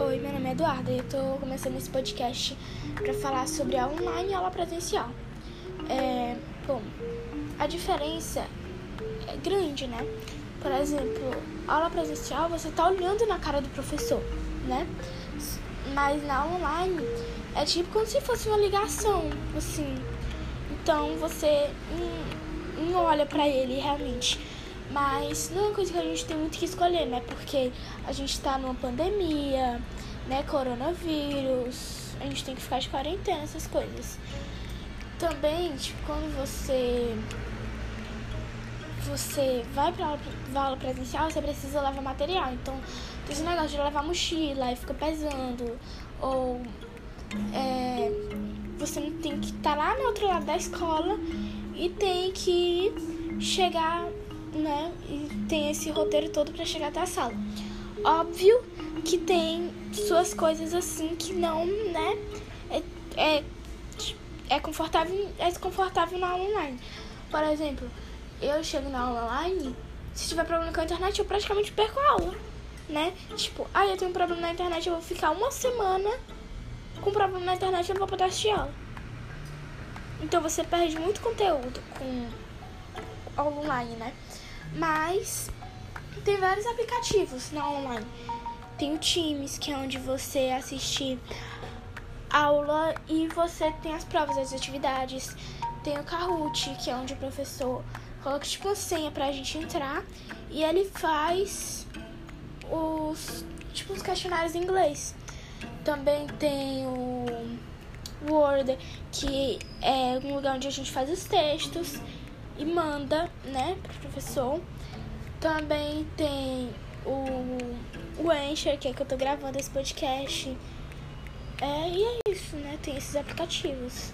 nome é Eduarda e eu tô começando esse podcast para falar sobre aula online e aula presencial. É, bom, a diferença é grande, né? Por exemplo, aula presencial você tá olhando na cara do professor, né? Mas na online é tipo como se fosse uma ligação, assim. Então você não olha para ele realmente. Mas não é uma coisa que a gente tem muito que escolher, né? Porque a gente tá numa pandemia, né? Coronavírus, a gente tem que ficar de quarentena, essas coisas. Também, tipo, quando você você vai pra aula, pra aula presencial, você precisa levar material. Então, tem esse negócio de levar mochila e fica pesando. Ou é, você tem que estar tá lá no outro lado da escola e tem que chegar né? E tem esse roteiro todo para chegar até a sala. Óbvio que tem suas coisas assim que não, né? É, é, é confortável, é desconfortável na aula online. Por exemplo, eu chego na aula online, se tiver problema com a internet, eu praticamente perco a aula, né? Tipo, ah, eu tenho um problema na internet, eu vou ficar uma semana com problema na internet, eu não vou poder assistir aula. Então você perde muito conteúdo com online, né? Mas tem vários aplicativos na online. Tem o Teams, que é onde você assiste aula e você tem as provas, as atividades. Tem o Kahoot, que é onde o professor coloca tipo uma senha pra gente entrar e ele faz os tipo os questionários em inglês. Também tem o Word, que é um lugar onde a gente faz os textos e manda, né, pro professor. Também tem o, o Anchor, que é que eu tô gravando esse podcast. É, e é isso, né? Tem esses aplicativos.